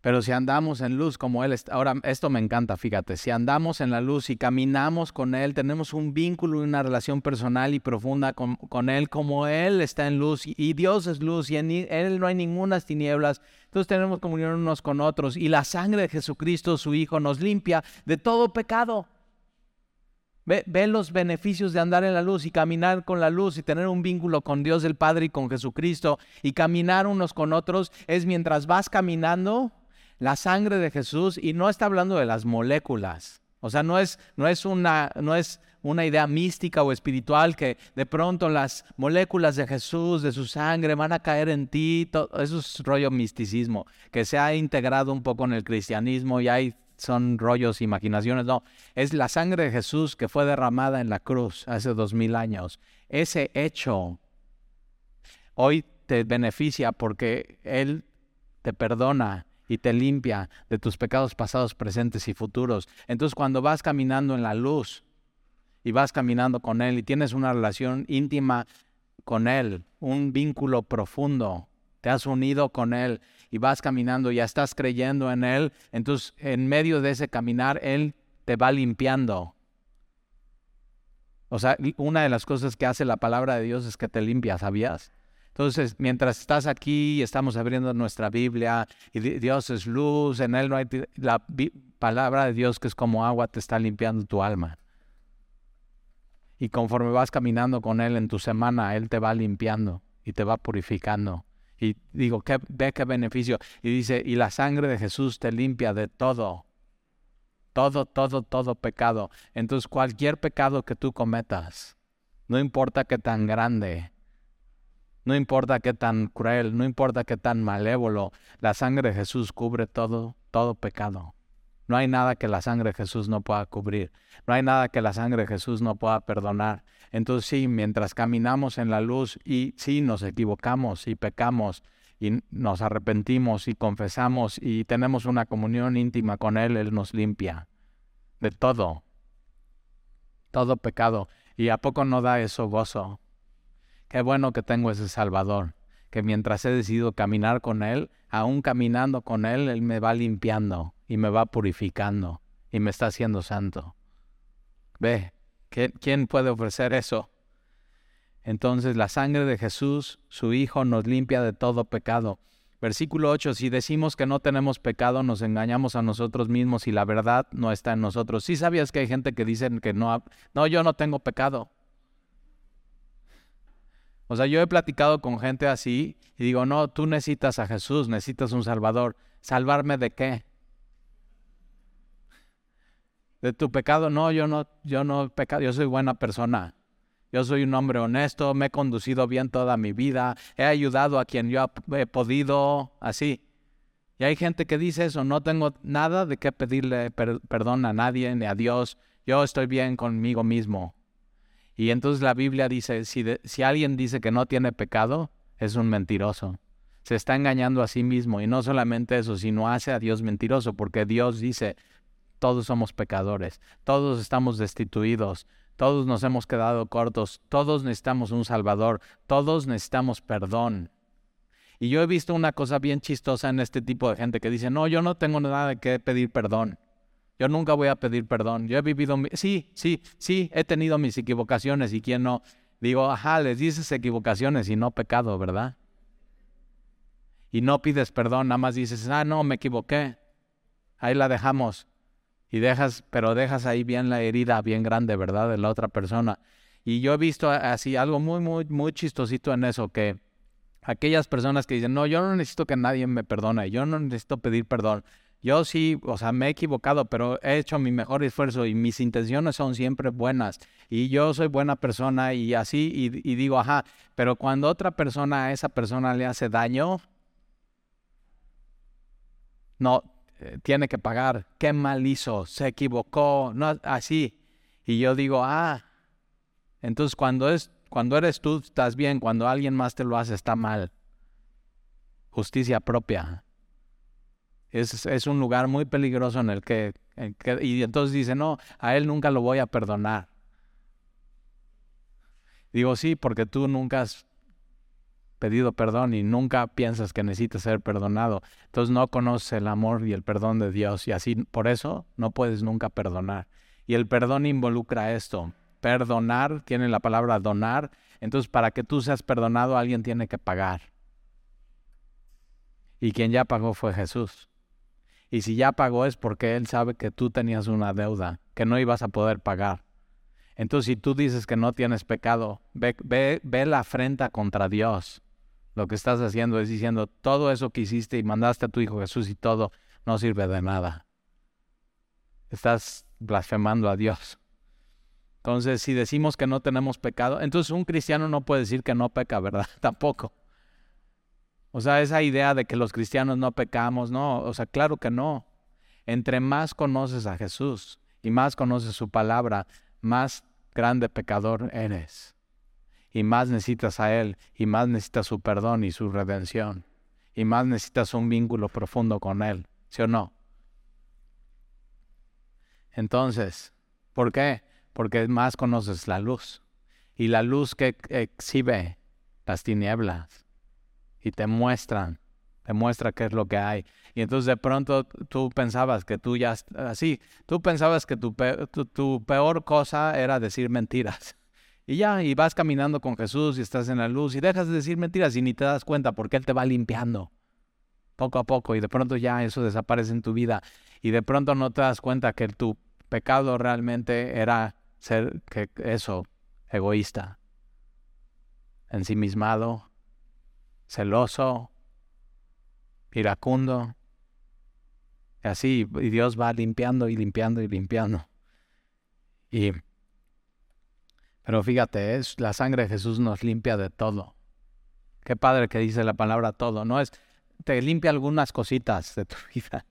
Pero si andamos en luz como Él está, ahora esto me encanta, fíjate, si andamos en la luz y caminamos con Él, tenemos un vínculo y una relación personal y profunda con, Él como Él está en luz y, Dios es luz y en Él no hay ninguna tinieblas, entonces tenemos comunión unos con otros y la sangre de Jesucristo, su Hijo, nos limpia de todo pecado. Ve, ve, los beneficios de andar en la luz y caminar con la luz y tener un vínculo con Dios el Padre y con Jesucristo y caminar unos con otros es mientras vas caminando la sangre de Jesús y no está hablando de las moléculas. O sea, no es, no es, una, no es una idea mística o espiritual que de pronto las moléculas de Jesús, de su sangre, van a caer en ti. Todo, eso es rollo misticismo, que se ha integrado un poco en el cristianismo y hay son rollos, imaginaciones, no, es la sangre de Jesús que fue derramada en la cruz hace dos mil años. Ese hecho hoy te beneficia porque Él te perdona y te limpia de tus pecados pasados, presentes y futuros. Entonces cuando vas caminando en la luz y vas caminando con Él y tienes una relación íntima con Él, un vínculo profundo, te has unido con Él y vas caminando, ya estás creyendo en Él, entonces en medio de ese caminar Él te va limpiando. O sea, una de las cosas que hace la palabra de Dios es que te limpia, ¿sabías? Entonces, mientras estás aquí y estamos abriendo nuestra Biblia y Dios es luz, en Él no hay... La palabra de Dios que es como agua te está limpiando tu alma. Y conforme vas caminando con Él en tu semana, Él te va limpiando y te va purificando. Y digo, ¿qué, ve qué beneficio. Y dice, y la sangre de Jesús te limpia de todo. Todo, todo, todo pecado. Entonces cualquier pecado que tú cometas, no importa qué tan grande, no importa qué tan cruel, no importa qué tan malévolo, la sangre de Jesús cubre todo, todo pecado. No hay nada que la sangre de Jesús no pueda cubrir. No hay nada que la sangre de Jesús no pueda perdonar. Entonces sí, mientras caminamos en la luz y sí nos equivocamos y pecamos y nos arrepentimos y confesamos y tenemos una comunión íntima con Él, Él nos limpia de todo, todo pecado. ¿Y a poco no da eso gozo? Qué bueno que tengo ese Salvador, que mientras he decidido caminar con Él, aún caminando con Él, Él me va limpiando y me va purificando y me está haciendo santo. Ve, ¿quién puede ofrecer eso? Entonces la sangre de Jesús, su Hijo, nos limpia de todo pecado. Versículo 8, si decimos que no tenemos pecado, nos engañamos a nosotros mismos y la verdad no está en nosotros. ¿Sí sabías que hay gente que dicen que no, no, yo no tengo pecado? O sea, yo he platicado con gente así y digo, no, tú necesitas a Jesús, necesitas un Salvador. ¿Salvarme de qué? de tu pecado. No, yo no, yo no pecado, yo soy buena persona. Yo soy un hombre honesto, me he conducido bien toda mi vida, he ayudado a quien yo he podido, así. Y hay gente que dice eso, no tengo nada de qué pedirle perdón a nadie ni a Dios, yo estoy bien conmigo mismo. Y entonces la Biblia dice, si, si alguien dice que no tiene pecado, es un mentiroso. Se está engañando a sí mismo y no solamente eso, sino hace a Dios mentiroso, porque Dios dice, todos somos pecadores, todos estamos destituidos, todos nos hemos quedado cortos, todos necesitamos un Salvador, todos necesitamos perdón. Y yo he visto una cosa bien chistosa en este tipo de gente que dice, no, yo no tengo nada de qué pedir perdón. Yo nunca voy a pedir perdón. Yo he vivido, sí, sí, sí, he tenido mis equivocaciones y quién no. Digo, ajá, les dices equivocaciones y no pecado, ¿verdad? Y no pides perdón, nada más dices, ah, no, me equivoqué. Ahí la dejamos y dejas, pero dejas ahí bien la herida bien grande, ¿verdad? De la otra persona. Y yo he visto así algo muy, muy, muy chistosito en eso, que aquellas personas que dicen, no, yo no necesito que nadie me perdone, yo no necesito pedir perdón. Yo sí, o sea, me he equivocado, pero he hecho mi mejor esfuerzo y mis intenciones son siempre buenas. Y yo soy buena persona y así, y, digo, ajá, pero cuando otra persona a esa persona le hace daño, no, eh, tiene que pagar, qué mal hizo, se equivocó, no así. Y yo digo, ah, entonces cuando es cuando eres tú estás bien, cuando alguien más te lo hace está mal. Justicia propia. Es, es un lugar muy peligroso en el que, y entonces dice, no, a él nunca lo voy a perdonar. Digo, sí, porque tú nunca has pedido perdón y nunca piensas que necesitas ser perdonado. Entonces no conoces el amor y el perdón de Dios y así por eso no puedes nunca perdonar. Y el perdón involucra esto. Perdonar tiene la palabra donar. Entonces para que tú seas perdonado alguien tiene que pagar. Y quien ya pagó fue Jesús. Y si ya pagó es porque Él sabe que tú tenías una deuda que no ibas a poder pagar. Entonces si tú dices que no tienes pecado, ve, ve, ve la afrenta contra Dios lo que estás haciendo es diciendo, todo eso que hiciste y mandaste a tu Hijo Jesús y todo, no sirve de nada. Estás blasfemando a Dios. Entonces, si decimos que no tenemos pecado, entonces un cristiano no puede decir que no peca, ¿verdad? Tampoco. O sea, esa idea de que los cristianos no pecamos, no, o sea, claro que no. Entre más conoces a Jesús y más conoces su palabra, más grande pecador eres. Y más necesitas a Él, y más necesitas su perdón y su redención, y más necesitas un vínculo profundo con Él, ¿sí o no? Entonces, ¿por qué? Porque más conoces la luz. Y la luz que exhibe las tinieblas y te muestran, te muestra qué es lo que hay. Y entonces de pronto tú pensabas que tú ya, así, tú pensabas que tu, peor cosa era decir mentiras. Y ya, y vas caminando con Jesús y estás en la luz y dejas de decir mentiras y ni te das cuenta porque Él te va limpiando poco a poco y de pronto ya eso desaparece en tu vida y de pronto no te das cuenta que tu pecado realmente era ser que eso, egoísta, ensimismado, celoso, iracundo. Y así, y Dios va limpiando y limpiando y limpiando. Y, pero fíjate, es, la sangre de Jesús nos limpia de todo. Qué padre que dice la palabra todo. No es, te limpia algunas cositas de tu vida.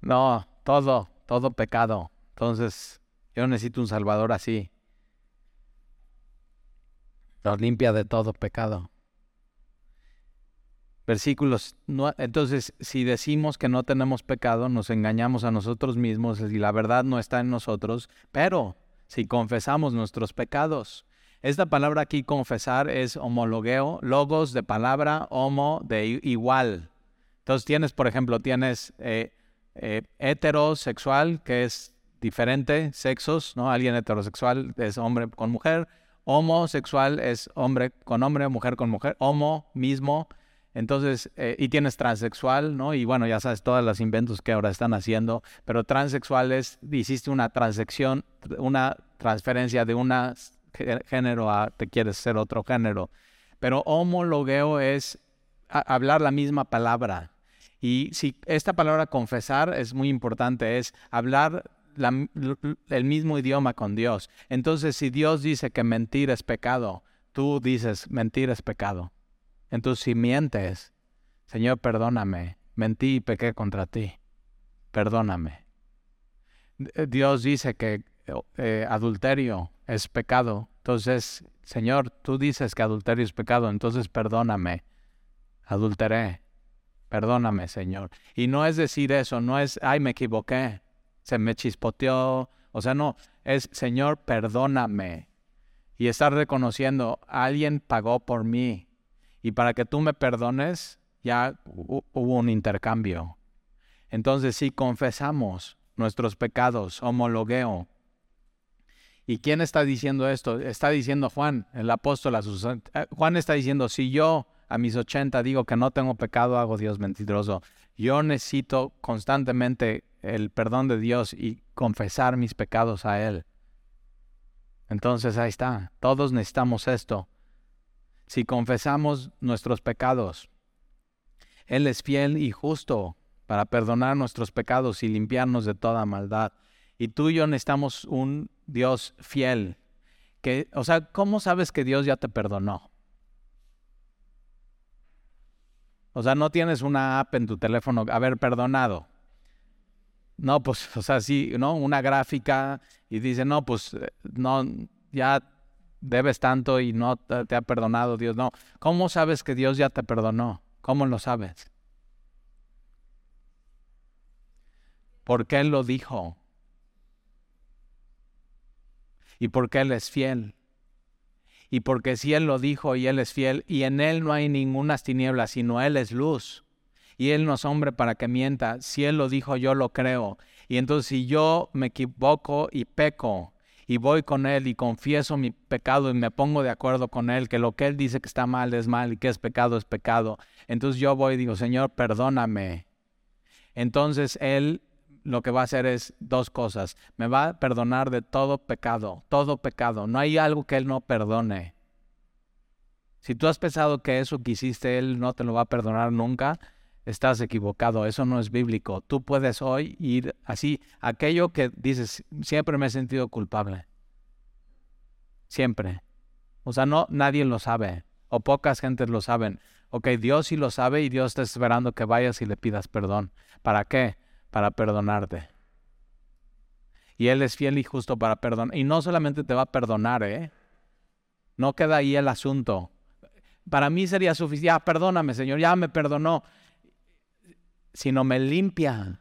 No, todo, todo pecado. Entonces, yo necesito un Salvador así. Nos limpia de todo pecado. Versículos. entonces, si decimos que no tenemos pecado, nos engañamos a nosotros mismos y la verdad no está en nosotros. Pero si confesamos nuestros pecados, esta palabra aquí, confesar, es homologueo, logos de palabra, homo de igual. Entonces tienes, por ejemplo, tienes eh, eh, heterosexual, que es diferente, sexos, ¿no? Alguien heterosexual es hombre con mujer, homosexual es hombre con hombre, mujer con mujer, homo mismo. Entonces, eh, y tienes transexual, ¿no? Y bueno, ya sabes todos los inventos que ahora están haciendo, pero transexual es, hiciste una transección, una transferencia de un género a, te quieres ser otro género. Pero homologueo es hablar la misma palabra. Y si esta palabra confesar es muy importante, es hablar el mismo idioma con Dios. Entonces, si Dios dice que mentir es pecado, tú dices mentir es pecado. Entonces, si mientes, Señor, perdóname, mentí y pequé contra ti, perdóname. Eh, Dios dice que eh, adulterio es pecado. Entonces, Señor, tú dices que adulterio es pecado, entonces perdóname. Adulteré. Perdóname, Señor. Y no es decir eso, no es, ay, me equivoqué se me chispoteó. O sea, no, es Señor, perdóname. Y estar reconociendo, alguien pagó por mí. Y para que tú me perdones, ya hubo un intercambio. Entonces, si confesamos nuestros pecados, homologueo. ¿Y quién está diciendo esto? Está diciendo Juan, el apóstol. Eh, Juan está diciendo, si yo a mis 80 digo que no tengo pecado, hago Dios mentiroso. Yo necesito constantemente el perdón de Dios y confesar mis pecados a Él. Entonces ahí está, todos necesitamos esto. Si confesamos nuestros pecados, Él es fiel y justo para perdonar nuestros pecados y limpiarnos de toda maldad. Y tú y yo necesitamos un Dios fiel. O sea, ¿cómo sabes que Dios ya te perdonó? O sea, no tienes una app en tu teléfono, haber perdonado. No, pues, o sea, sí, ¿no? Una gráfica y dice, no, pues, eh, no, ya debes tanto y no te ha perdonado Dios. No, ¿cómo sabes que Dios ya te perdonó? ¿Cómo lo sabes? Porque Él lo dijo. Y porque Él es fiel. Y porque si Él lo dijo y Él es fiel, y en Él no hay ninguna tinieblas, sino Él es luz y Él no es hombre para que mienta. Si Él lo dijo, yo lo creo. Y entonces si yo me equivoco y peco y voy con Él y confieso mi pecado y me pongo de acuerdo con Él, que lo que Él dice que está mal es mal y que es pecado es pecado, entonces yo voy y digo, Señor, perdóname. Entonces Él lo que va a hacer es dos cosas. Me va a perdonar de todo pecado, todo pecado. No hay algo que Él no perdone. Si tú has pensado que eso que hiciste Él no te lo va a perdonar nunca, estás equivocado, eso no es bíblico. Tú puedes hoy ir así, aquello que dices, siempre me he sentido culpable. Siempre. O sea, no, nadie lo sabe. O pocas gentes lo saben. Ok, Dios sí lo sabe y Dios está esperando que vayas y le pidas perdón. ¿Para qué? Para perdonarte. Y Él es fiel y justo para perdonar. Y no solamente te va a perdonar, ¿eh? No queda ahí el asunto. Para mí sería suficiente, ya perdóname Señor, ya me perdonó. Sino me limpia.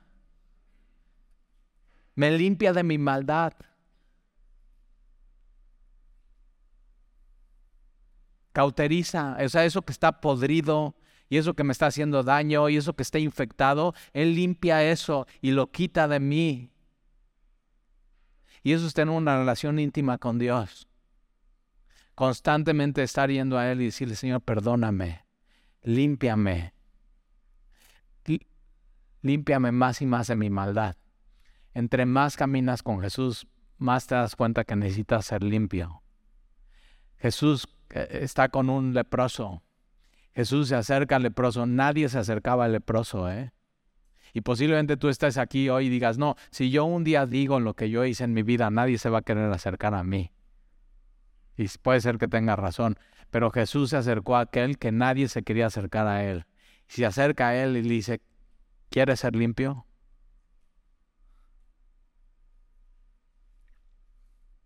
Me limpia de mi maldad. cauteriza, o sea, eso que está podrido y eso que me está haciendo daño y eso que está infectado, Él limpia eso y lo quita de mí. Y eso es tener una relación íntima con Dios. Constantemente estar yendo a Él y decirle, Señor, perdóname, límpiame, límpiame más y más de mi maldad. Entre más caminas con Jesús, más te das cuenta que necesitas ser limpio. Jesús está con un leproso. Jesús se acerca al leproso. Nadie se acercaba al leproso, ¿eh? Y posiblemente tú estés aquí hoy y digas, no, si yo un día digo lo que yo hice en mi vida, nadie se va a querer acercar a mí. Y puede ser que tenga razón, pero Jesús se acercó a aquel que nadie se quería acercar a él. Se acerca a él y le dice, ¿quieres ser limpio?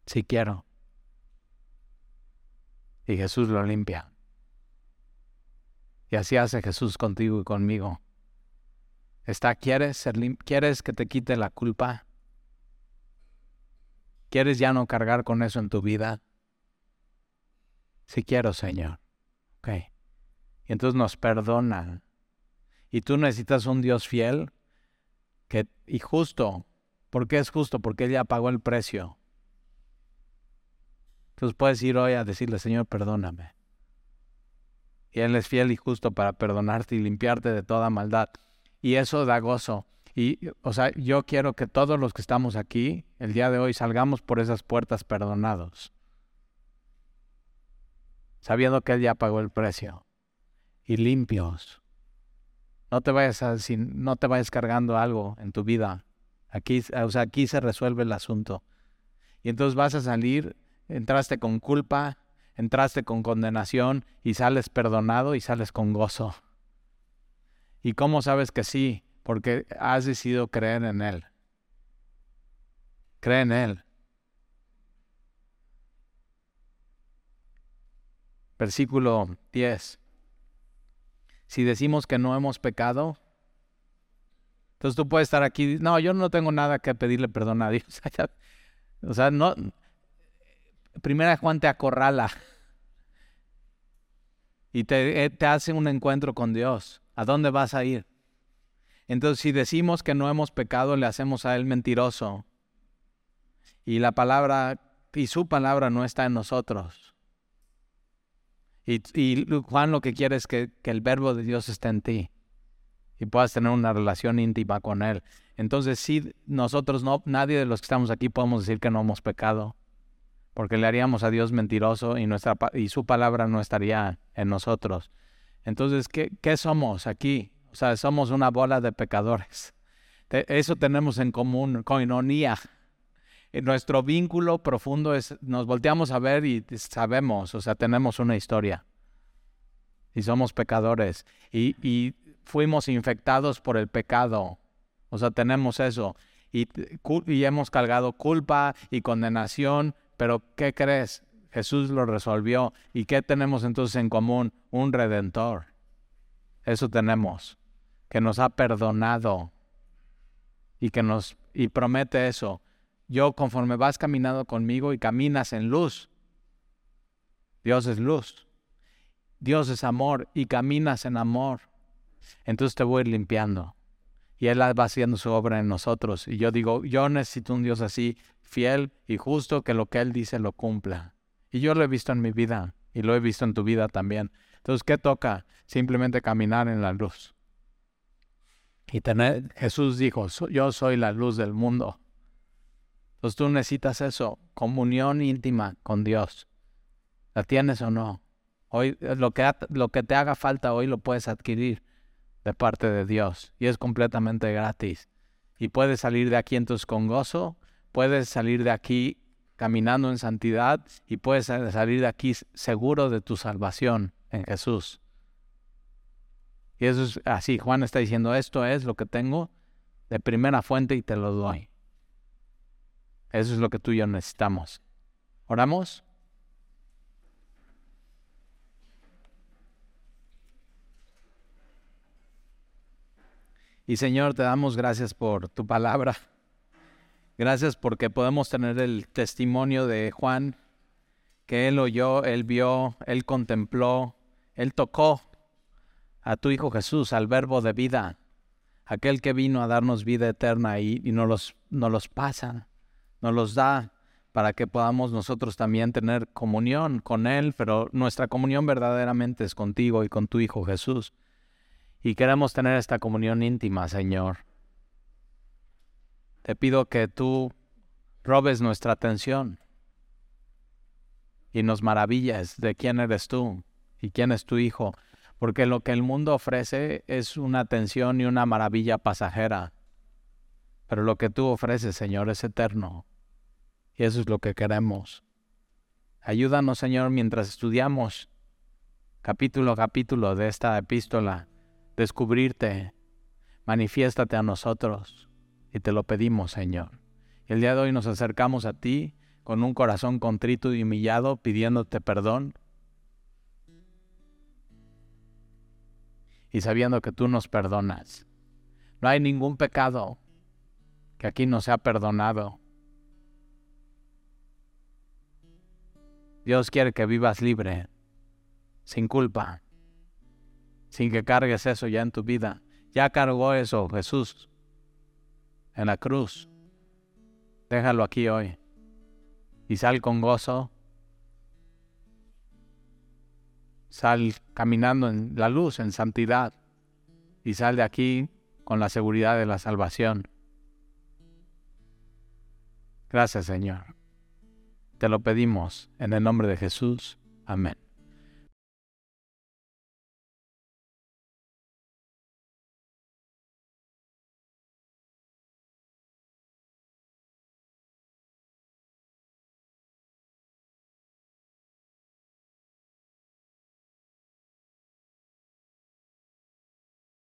Sí quiero y Jesús lo limpia. Y así hace Jesús contigo y conmigo. Está, ¿quieres, ser ¿Quieres que te quite la culpa? ¿Quieres ya no cargar con eso en tu vida? Sí quiero, Señor. Ok. Y entonces nos perdona. Y tú necesitas un Dios fiel que, y justo. ¿Por qué es justo? Porque Él ya pagó el precio. Entonces puedes ir hoy a decirle, Señor, perdóname. Y Él es fiel y justo para perdonarte y limpiarte de toda maldad. Y eso da gozo. Y, o sea, yo quiero que todos los que estamos aquí, el día de hoy, salgamos por esas puertas perdonados. Sabiendo que Él ya pagó el precio. Y limpios. No te vayas, no te vayas cargando algo en tu vida. Aquí, o sea, aquí se resuelve el asunto. Y entonces vas a salir entraste con culpa, entraste con condenación y sales perdonado y sales con gozo. ¿Y cómo sabes que sí? Porque has decidido creer en Él. Cree en Él. Versículo 10. Si decimos que no hemos pecado, entonces tú puedes estar aquí, no, yo no tengo nada que pedirle perdón a Dios. o sea, no, Primera Juan te acorrala y te, eh, te hace un encuentro con Dios. ¿A dónde vas a ir? Entonces, si decimos que no hemos pecado, le hacemos a Él mentiroso. Y la palabra, y su palabra no está en nosotros. Y, Juan lo que quiere es que, el verbo de Dios esté en ti y puedas tener una relación íntima con Él. Entonces, si nosotros no, nadie de los que estamos aquí podemos decir que no hemos pecado porque le haríamos a Dios mentiroso y, nuestra, y su palabra no estaría en nosotros. Entonces, ¿qué, ¿qué somos aquí? O sea, somos una bola de pecadores. Eso tenemos en común, coinonía. Nuestro vínculo profundo es, nos volteamos a ver y sabemos, o sea, tenemos una historia. Y somos pecadores. Y, y fuimos infectados por el pecado. O sea, tenemos eso. Y, y hemos cargado culpa y condenación pero ¿qué crees? Jesús lo resolvió. ¿Y qué tenemos entonces en común? Un redentor. Eso tenemos, que nos ha perdonado y que nos y promete eso. Yo conforme vas caminando conmigo y caminas en luz. Dios es luz. Dios es amor y caminas en amor. Entonces te voy a ir limpiando. Y Él va haciendo su obra en nosotros. Y yo digo, yo necesito un Dios así fiel y justo que lo que Él dice lo cumpla. Y yo lo he visto en mi vida y lo he visto en tu vida también. Entonces, ¿qué toca? Simplemente caminar en la luz. Y tener, Jesús dijo, yo soy la luz del mundo. Entonces tú necesitas eso, comunión íntima con Dios. ¿La tienes o no? Hoy lo que, lo que te haga falta hoy lo puedes adquirir de parte de Dios y es completamente gratis. Y puedes salir de aquí entonces con gozo puedes salir de aquí caminando en santidad y puedes salir de aquí seguro de tu salvación en Jesús. Y eso es así, Juan está diciendo, esto es lo que tengo de primera fuente y te lo doy. Eso es lo que tú y yo necesitamos. ¿Oramos? Y Señor, te damos gracias por tu palabra. Gracias porque podemos tener el testimonio de Juan, que él oyó, él vio, él contempló, él tocó a tu Hijo Jesús, al verbo de vida, aquel que vino a darnos vida eterna y, y nos, los, nos los pasa, nos los da para que podamos nosotros también tener comunión con Él, pero nuestra comunión verdaderamente es contigo y con tu Hijo Jesús. Y queremos tener esta comunión íntima, Señor. Te pido que tú robes nuestra atención y nos maravilles de quién eres tú y quién es tu Hijo, porque lo que el mundo ofrece es una atención y una maravilla pasajera, pero lo que tú ofreces, Señor, es eterno, y eso es lo que queremos. Ayúdanos, Señor, mientras estudiamos capítulo a capítulo de esta epístola, descubrirte, manifiéstate a nosotros y te lo pedimos, Señor. El día de hoy nos acercamos a ti con un corazón contrito y humillado, pidiéndote perdón y sabiendo que tú nos perdonas. No hay ningún pecado que aquí no sea perdonado. Dios quiere que vivas libre, sin culpa sin que cargues eso ya en tu vida. Ya cargó eso Jesús en la cruz. Déjalo aquí hoy y sal con gozo. Sal caminando en la luz, en santidad. Y sal de aquí con la seguridad de la salvación. Gracias Señor. Te lo pedimos en el nombre de Jesús. Amén.